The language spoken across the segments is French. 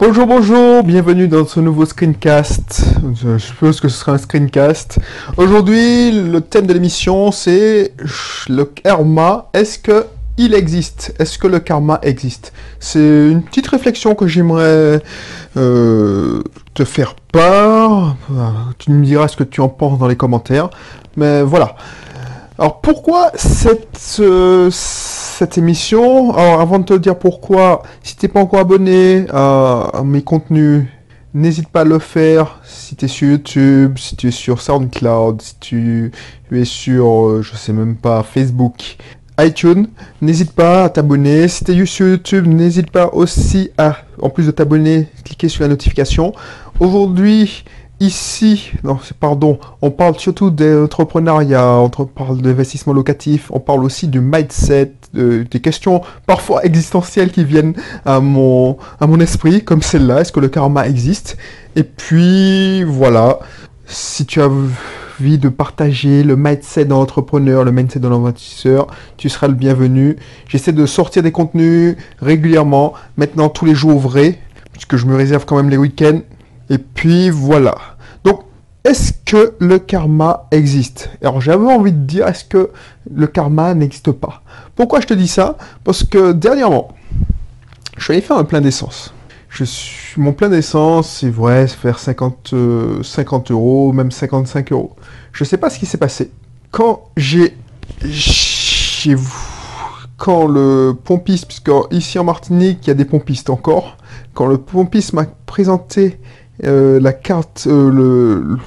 Bonjour, bonjour, bienvenue dans ce nouveau screencast. Je suppose que ce sera un screencast. Aujourd'hui, le thème de l'émission, c'est le karma. Est-ce que il existe? Est-ce que le karma existe? C'est une petite réflexion que j'aimerais euh, te faire part. Tu me diras ce que tu en penses dans les commentaires. Mais voilà. Alors pourquoi euh, cette émission Alors avant de te dire pourquoi, si t'es pas encore abonné à, mes contenus, n'hésite pas à le faire. Si tu es sur YouTube, si tu es sur SoundCloud, si tu es sur, euh, je sais même pas, Facebook, iTunes, n'hésite pas à t'abonner. Si tu es sur YouTube, n'hésite pas aussi à, en plus de t'abonner, cliquer sur la notification. Aujourd'hui, Ici, pardon, on parle surtout d'entrepreneuriat, on parle d'investissement locatif, on parle aussi du mindset, des questions parfois existentielles qui viennent à mon, à mon esprit, comme celle-là, est-ce que le karma existe? Et puis, voilà, si tu as envie de partager le mindset d'un entrepreneur, le mindset d'un investisseur, tu seras le bienvenu. J'essaie de sortir des contenus régulièrement, maintenant tous les jours vrais, puisque je me réserve quand même les week-ends. Et puis voilà. Est-ce que le karma existe? Alors j'avais envie de dire, est-ce que le karma n'existe pas? Pourquoi je te dis ça? Parce que dernièrement, je suis allé faire un plein d'essence. Mon plein d'essence, c'est vrai, faire 50, 50 euh, euros, même 55 euros. Je sais pas ce qui s'est passé. Quand j'ai, j'ai, quand le pompiste, puisque ici en Martinique, il y a des pompistes encore, quand le pompiste m'a présenté euh, la carte, euh, le,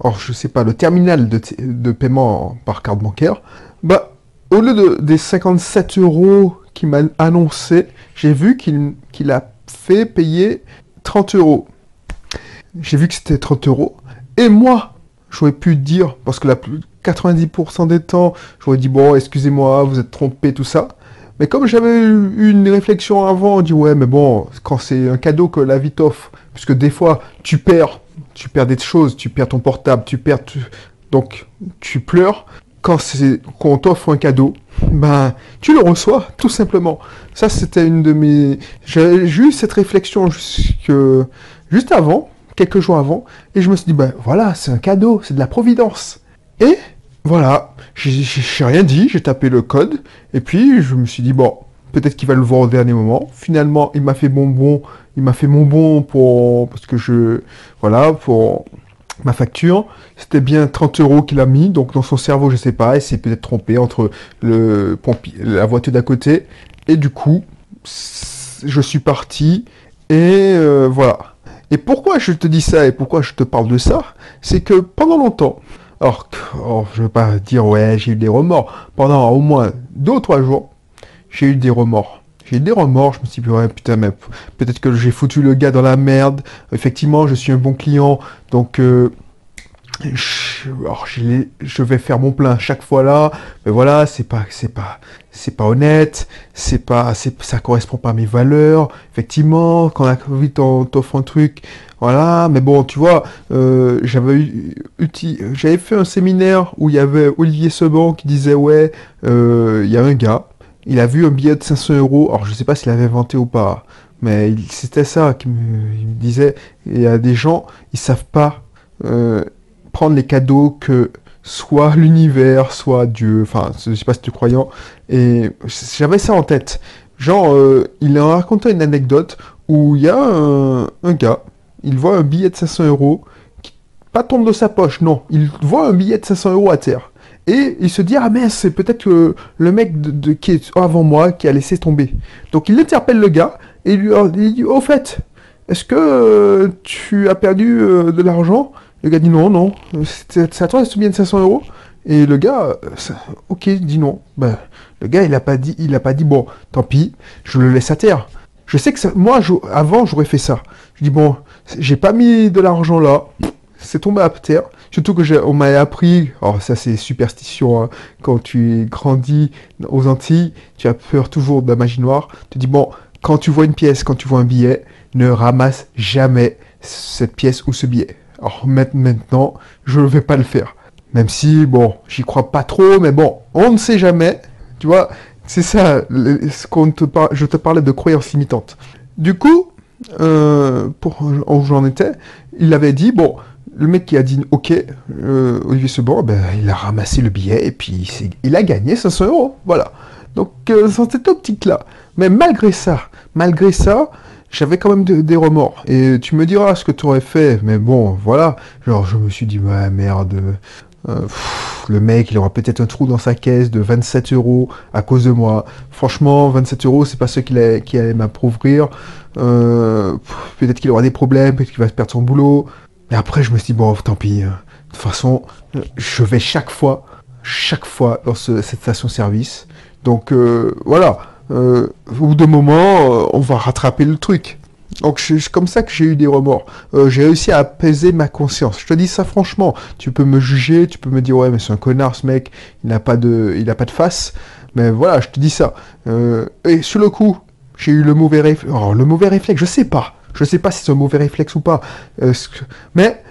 oh, je sais pas, le terminal de, paiement par carte bancaire, bah, au lieu de, des 57 euros qu'il m'a annoncé, j'ai vu qu'il a fait payer 30 euros. J'ai vu que c'était 30 euros. Et moi, j'aurais pu dire, parce que la 90% des temps, j'aurais dit, bon, excusez-moi, vous êtes trompé, tout ça. Mais comme j'avais eu une réflexion avant, on dit ouais, mais bon, quand c'est un cadeau que la vie t'offre, puisque des fois tu perds, tu perds des choses, tu perds ton portable, tu perds, donc tu pleures. Quand c'est qu'on t'offre un cadeau, ben tu le reçois tout simplement. Ça c'était une de mes, j'ai eu cette réflexion jusque juste avant, quelques jours avant, et je me suis dit ben voilà, c'est un cadeau, c'est de la providence. Et voilà, j'ai rien dit, j'ai tapé le code, et puis je me suis dit, bon, peut-être qu'il va le voir au dernier moment. Finalement, il m'a fait bonbon, il m'a fait bonbon pour, parce que je, voilà, pour ma facture. C'était bien 30 euros qu'il a mis, donc dans son cerveau, je sais pas, il s'est peut-être trompé entre le pompier, la voiture d'à côté, et du coup, je suis parti, et euh, voilà. Et pourquoi je te dis ça et pourquoi je te parle de ça? C'est que pendant longtemps, Or, je veux pas dire, ouais, j'ai eu des remords. Pendant au moins deux ou trois jours, j'ai eu des remords. J'ai eu des remords, je me suis dit, ouais, putain, mais peut-être que j'ai foutu le gars dans la merde. Effectivement, je suis un bon client, donc euh, je, vais faire mon plein chaque fois là, mais voilà, c'est pas, c'est pas, c'est pas honnête, c'est pas, ça correspond pas à mes valeurs. Effectivement, quand la Covid t'offre un truc, voilà, mais bon, tu vois, euh, j'avais j'avais fait un séminaire où il y avait Olivier Seban qui disait ouais, euh, il y a un gars, il a vu un billet de 500 euros, alors je sais pas s'il avait inventé ou pas, mais c'était ça qu'il me, me, disait. Il y a des gens, ils savent pas. Euh, prendre les cadeaux que soit l'univers, soit Dieu, enfin, je sais pas si tu croyant, et j'avais ça en tête. Genre, euh, il a raconté une anecdote où il y a un, gars, il voit un billet de 500 euros, qui pas tombe de sa poche, non, il voit un billet de 500 euros à terre. Et il se dit, ah mais c'est peut-être le, mec de, qui est avant moi qui a laissé tomber. Donc il interpelle le gars et il lui dit, au fait, est-ce que euh, tu as perdu euh, de l'argent? Le gars dit non, non, c'est à toi, c'est bien de 500 euros. Et le gars, ok, dit non. Ben, le gars, il a pas dit, il a pas dit bon, tant pis, je le laisse à terre. Je sais que moi, avant, j'aurais fait ça. Je dis bon, j'ai pas mis de l'argent là, c'est tombé à terre. Surtout que on m'a appris, oh ça c'est superstition, hein. quand tu grandis aux Antilles, tu as peur toujours de la magie noire. Tu dis bon, quand tu vois une pièce, quand tu vois un billet, ne ramasse jamais cette pièce ou ce billet. Alors maintenant, je ne vais pas le faire. Même si, bon, j'y crois pas trop, mais bon, on ne sait jamais. Tu vois, c'est ça, ce qu'on te je te parlais de croyances limitantes. Du coup, euh, pour où j'en étais, il avait dit, bon, le mec qui a dit OK, euh, Olivier Sebon, ben, il a ramassé le billet et puis il a gagné 500 euros. Voilà. Donc, euh, dans cette optique-là. Mais malgré ça, malgré ça, j'avais quand même des remords. Et tu me diras ce que tu aurais fait, mais bon, voilà. Genre, je me suis dit, ouais, merde. Euh, le mec, il aura peut-être un trou dans sa caisse de 27 euros à cause de moi. Franchement, 27 euros, c'est pas ce qu'il allait, qui allait m'approuvrir. Euh, peut-être qu'il aura des problèmes, peut-être qu'il va perdre son boulot. Mais après, je me suis dit, bon, tant pis. Hein. De toute façon, je vais chaque fois, chaque fois dans cette station-service. Donc, euh, voilà. Euh, au bout d'un moment, euh, on va rattraper le truc. Donc c'est comme ça que j'ai eu des remords. Euh, j'ai réussi à apaiser ma conscience. Je te dis ça franchement. Tu peux me juger, tu peux me dire ouais mais c'est un connard ce mec, il n'a pas de, il a pas de face. Mais voilà, je te dis ça. et sur le coup, j'ai eu le mauvais réflexe. Oh, le mauvais réflexe, je sais pas. Je sais pas si c'est un mauvais réflexe ou pas. mais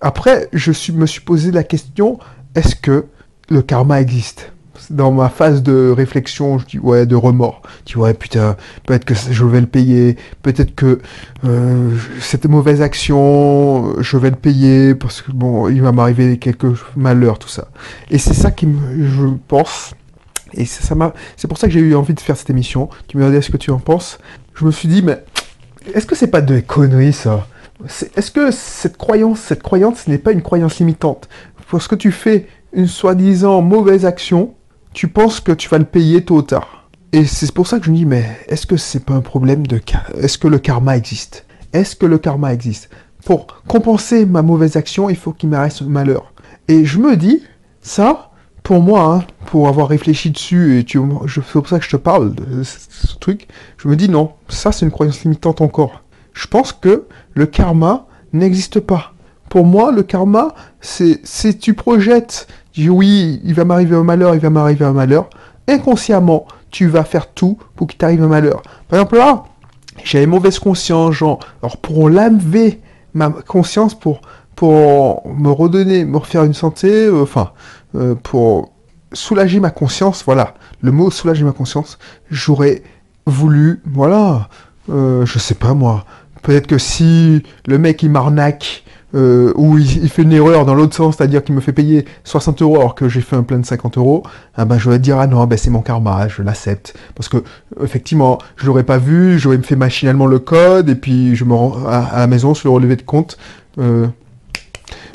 après, je me suis posé la question est-ce que le karma existe? Dans ma phase de réflexion, je dis ouais, de remords. Je dis ouais, putain, peut-être que je vais le payer, peut-être que euh, cette mauvaise action, je vais le payer parce que bon, il va m'arriver quelques malheurs, tout ça. Et c'est ça qui me, je pense. Et ça m'a, c'est pour ça que j'ai eu envie de faire cette émission. Tu me demandais ce que tu en penses. Je me suis dit, mais est-ce que c'est pas de conneries ça? Est-ce que cette croyance, cette croyance, ce n'est pas une croyance limitante? Parce que tu fais une soi-disant mauvaise action, tu penses que tu vas le payer tôt ou tard. Et c'est pour ça que je me dis, mais est-ce que c'est pas un problème de... Est-ce que le karma existe? Est-ce que le karma existe? Pour compenser ma mauvaise action, il faut qu'il un malheur. Et je me dis, ça, pour moi, hein, pour avoir réfléchi dessus, et c'est pour ça que je te parle de ce truc, je me dis non, ça c'est une croyance limitante encore. Je pense que le karma n'existe pas. Pour moi, le karma, c'est si tu projettes dis oui, il va m'arriver un malheur, il va m'arriver un malheur. Inconsciemment, tu vas faire tout pour qu'il t'arrive un malheur. Par exemple, là, j'avais mauvaise conscience, genre, alors pour laver ma conscience, pour, pour me redonner, me refaire une santé, euh, enfin, euh, pour soulager ma conscience, voilà, le mot soulager ma conscience, j'aurais voulu, voilà, euh, je sais pas moi, peut-être que si le mec il m'arnaque, euh, où il, fait une erreur dans l'autre sens, c'est-à-dire qu'il me fait payer 60 euros alors que j'ai fait un plein de 50 euros, ah ben je vais dire ah non, ben c'est mon karma, je l'accepte. Parce que effectivement, je l'aurais pas vu, j'aurais fait machinalement le code, et puis je me rends à, la maison sur le relevé de compte. Euh,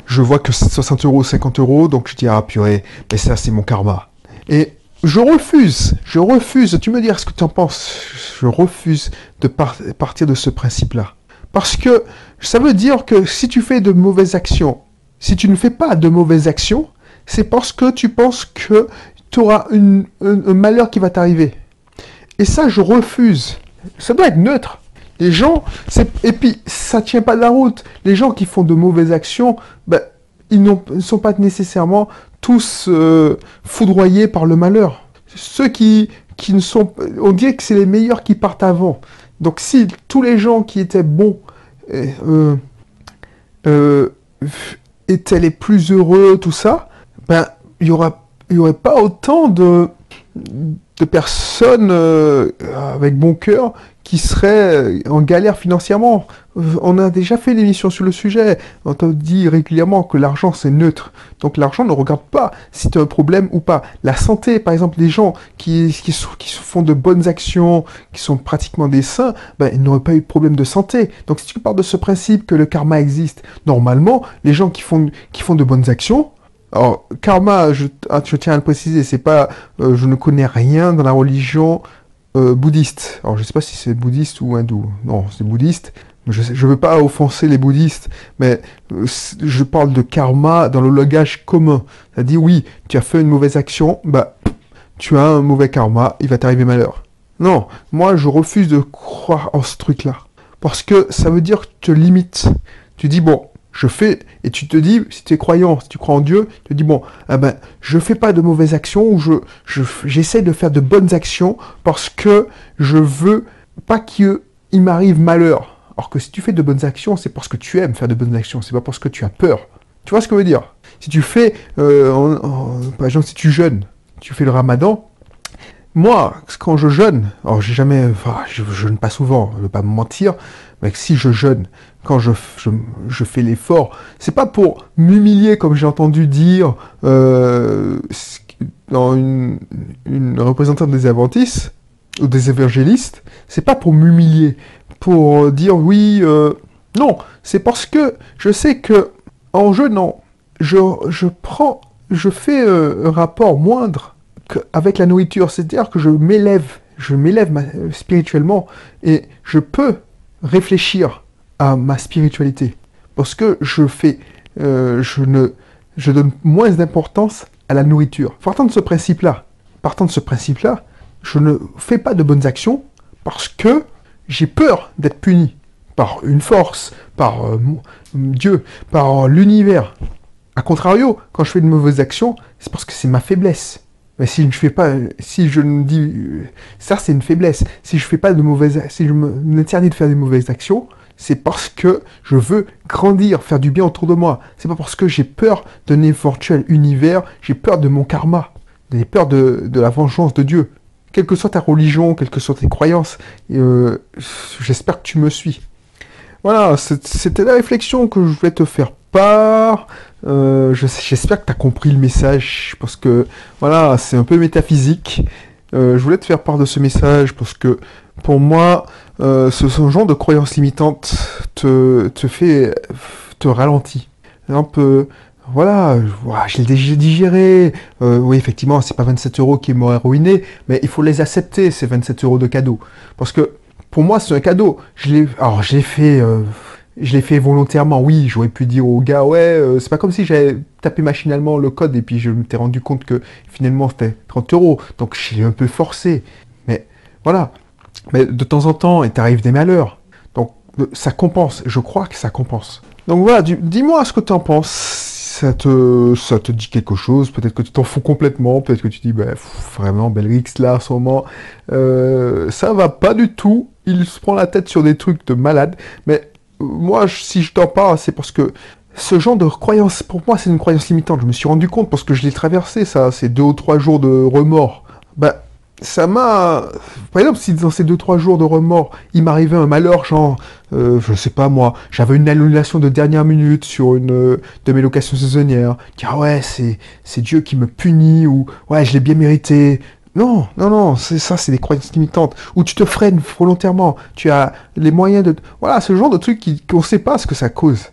je vois que c'est 60 euros, 50 euros, donc je dis ah purée, ben ça c'est mon karma. Et je refuse, je refuse, tu me dis ce que tu en penses, je refuse de partir de ce principe-là. Parce que ça veut dire que si tu fais de mauvaises actions, si tu ne fais pas de mauvaises actions, c'est parce que tu penses que tu auras un, malheur qui va t'arriver. Et ça, je refuse. Ça doit être neutre. Les gens, et puis ça tient pas de la route. Les gens qui font de mauvaises actions, ben, ils, ne sont pas nécessairement tous euh, foudroyés par le malheur. Ceux qui, qui ne sont, on dirait que c'est les meilleurs qui partent avant. Donc si tous les gens qui étaient bons euh, euh, étaient les plus heureux, tout ça, ben il y aura y aurait pas autant de personnes euh, avec bon cœur qui seraient en galère financièrement. On a déjà fait une émission sur le sujet. On te dit régulièrement que l'argent c'est neutre. Donc l'argent ne regarde pas si tu as un problème ou pas. La santé, par exemple, les gens qui, qui, font de bonnes actions, qui sont pratiquement des saints, ben, ils n'auraient pas eu de problème de santé. Donc si tu parles de ce principe que le karma existe, normalement, les gens qui font, qui font de bonnes actions, alors, karma, je, ah, tiens à le préciser, c'est pas, euh, je ne connais rien dans la religion euh, bouddhiste. Alors, je sais pas si c'est bouddhiste ou hindou. Non, c'est bouddhiste. Je ne veux pas offenser les bouddhistes, mais euh, je parle de karma dans le langage commun. Dit oui, tu as fait une mauvaise action, bah, tu as un mauvais karma, il va t'arriver malheur. Non, moi je refuse de croire en ce truc-là. Parce que ça veut dire que tu te limites. Tu dis, bon, je fais, et tu te dis, si tu es croyant, si tu crois en Dieu, tu te dis, bon, ah ben, je fais pas de mauvaises actions, ou je, j'essaie de faire de bonnes actions, parce que je veux pas qu'il m'arrive malheur. Alors que si tu fais de bonnes actions, c'est parce que tu aimes faire de bonnes actions, c'est pas parce que tu as peur. Tu vois ce que je veux dire? Si tu fais, euh, par exemple, si tu jeûnes, tu fais le ramadan, moi, quand je jeûne, alors j'ai jamais, jeûne pas souvent, je vais pas me mentir, mais si je jeûne, quand je, je, fais l'effort, c'est pas pour m'humilier comme j'ai entendu dire euh, dans une, une, représentante des Adventistes ou des évangélistes, c'est pas pour m'humilier, pour dire oui, euh, non, c'est parce que je sais que en jeûnant, je, je fais euh, un rapport moindre avec la nourriture, c'est-à-dire que je m'élève, je m'élève spirituellement et je peux réfléchir à ma spiritualité. Parce que je fais, euh, je ne, je donne moins d'importance à la nourriture. Partant de ce principe-là, partant de ce principe-là, je ne fais pas de bonnes actions parce que j'ai peur d'être puni par une force, par euh, Dieu, par l'univers. A contrario, quand je fais de mauvaises actions, c'est parce que c'est ma faiblesse. Mais si je ne fais pas, si je ne dis, ça c'est une faiblesse. Si je fais pas de mauvaises, si je m'interdis de faire des mauvaises actions, c'est parce que je veux grandir, faire du bien autour de moi. C'est pas parce que j'ai peur d'un éventuel univers, j'ai peur de mon karma, j'ai peur de, la vengeance de Dieu. Quelle que soit ta religion, quelles que soient tes croyances, euh, j'espère que tu me suis. Voilà, c'était la réflexion que je voulais te faire part. Euh, j'espère que tu as compris le message, parce que voilà, c'est un peu métaphysique. Euh, je voulais te faire part de ce message parce que pour moi, euh, ce, genre de croyance limitante te, te fait, te ralentit. Un peu, voilà, je l'ai déjà digéré. Euh, oui, effectivement, c'est pas 27 euros qui m'auraient ruiné, mais il faut les accepter, ces 27 euros de cadeau. Parce que pour moi, c'est un cadeau. Je l'ai, alors, je l'ai fait, euh, volontairement. Oui, j'aurais pu dire au gars, ouais, euh, c'est pas comme si j'avais tapé machinalement le code et puis je m'étais rendu compte que finalement c'était 30 euros. Donc, je l'ai un peu forcé. Mais voilà. Mais de temps en temps, il t'arrive des malheurs. Donc, ça compense. Je crois que ça compense. Donc voilà, dis-moi ce que tu en penses ça te, ça te dit quelque chose, peut-être que tu t'en fous complètement, peut-être que tu dis, bah, vraiment, Belrix, là, en ce moment, euh, ça va pas du tout, il se prend la tête sur des trucs de malade, mais moi, si je t'en parle, c'est parce que ce genre de croyance, pour moi, c'est une croyance limitante, je me suis rendu compte parce que je l'ai traversé, ça, ces deux ou trois jours de remords, ça m'a... Par exemple, si dans ces 2-3 jours de remords, il m'arrivait un malheur, genre, euh, je sais pas moi, j'avais une annulation de dernière minute sur une euh, de mes locations saisonnières, dire ah ouais, c'est, c'est Dieu qui me punit, ou ouais, je l'ai bien mérité. Non, non, non, c'est ça, c'est des croyances limitantes. Ou tu te freines volontairement, tu as les moyens de... Voilà, ce genre de truc qu'on ne sait pas ce que ça cause,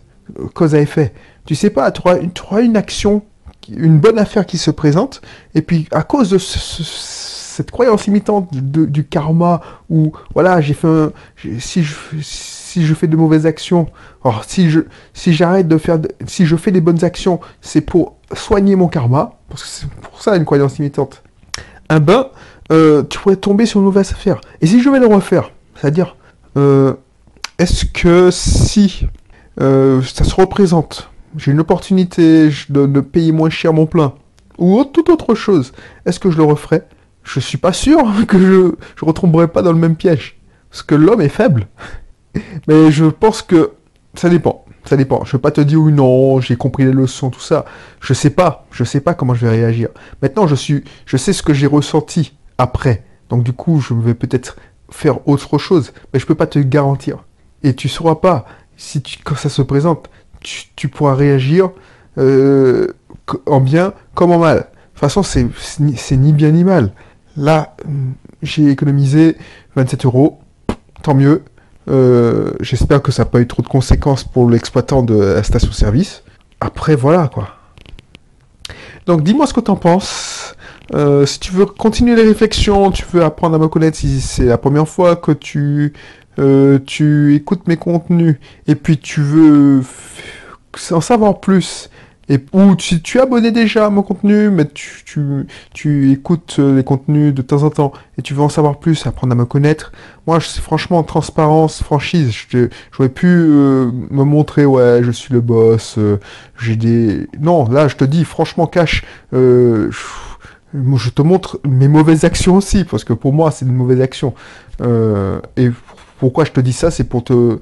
cause à effet. Tu sais pas, tu auras, une action, une bonne affaire qui se présente, et puis à cause de ce cette croyance limitante du karma où voilà j'ai fait un, si je si je fais de mauvaises actions alors si je j'arrête de faire fais des bonnes actions c'est pour soigner mon karma parce que c'est pour ça une croyance limitante un ben euh, tu pourrais tomber sur une mauvaise affaire. Et si je vais le refaire c'est à dire euh, est-ce que si euh, ça se représente j'ai une opportunité de, payer moins cher mon plein ou toute autre chose, est-ce que je le referai je suis pas sûr que je, je retomberai pas dans le même piège. Parce que l'homme est faible. Mais je pense que ça dépend. Ça dépend. Je vais pas te dire oui, non, j'ai compris les leçons, tout ça. Je sais pas. Je sais pas comment je vais réagir. Maintenant, je suis, je sais ce que j'ai ressenti après. Donc du coup, je vais peut-être faire autre chose. Mais je peux pas te garantir. Et tu sauras pas si tu, quand ça se présente, tu, pourras réagir euh, en bien comme en mal. De toute façon, c'est ni bien ni mal. Là, j'ai économisé 27 euros. Tant mieux. Euh, j'espère que ça n'a pas eu trop de conséquences pour l'exploitant de la station-service. Après, voilà quoi. Donc, dis-moi ce que tu en penses. Euh, si tu veux continuer les réflexions, tu veux apprendre à me connaître, si c'est la première fois que tu, euh, tu écoutes mes contenus, et puis tu veux en savoir plus, et ou tu, tu es abonné déjà à mon contenu, mais tu, tu, tu écoutes euh, les contenus de temps en temps et tu veux en savoir plus, apprendre à me connaître. Moi, je, franchement, transparence, franchise, j'aurais pu euh, me montrer, ouais, je suis le boss, euh, j'ai des... Non, là, je te dis, franchement, cash, je, je te montre mes mauvaises actions aussi, parce que pour moi, c'est une mauvaise action. et pourquoi je te dis ça, c'est pour te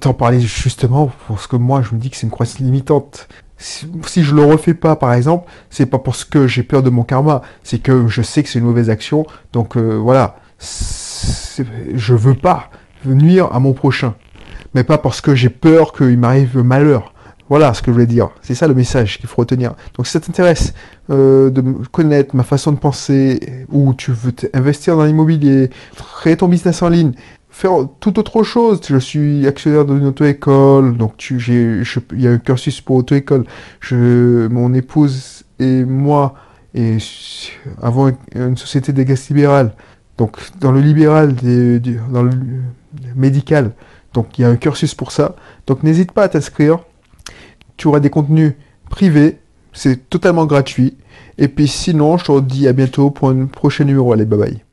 t'en parler justement, parce que moi, je me dis que c'est une croissance limitante si, je le refais pas, par exemple, c'est pas parce que j'ai peur de mon karma, c'est que je sais que c'est une mauvaise action. Donc euh, voilà, je veux pas nuire à mon prochain, mais pas parce que j'ai peur qu'il m'arrive malheur. Voilà ce que je voulais dire. C'est ça le message qu'il faut retenir. Donc si ça t'intéresse euh, de connaître ma façon de penser, ou tu veux investir dans l'immobilier, créer ton business en ligne, faire tout autre chose. Je suis actionnaire d'une auto-école, donc il y a un cursus pour auto-école. Mon épouse et moi, et avons une société des gaz libérales. Donc dans le libéral, dans le médical, donc il y a un cursus pour ça. Donc n'hésite pas à t'inscrire tu auras des contenus privés, c'est totalement gratuit. Et puis sinon, je te dis à bientôt pour un prochain numéro. Allez, bye bye.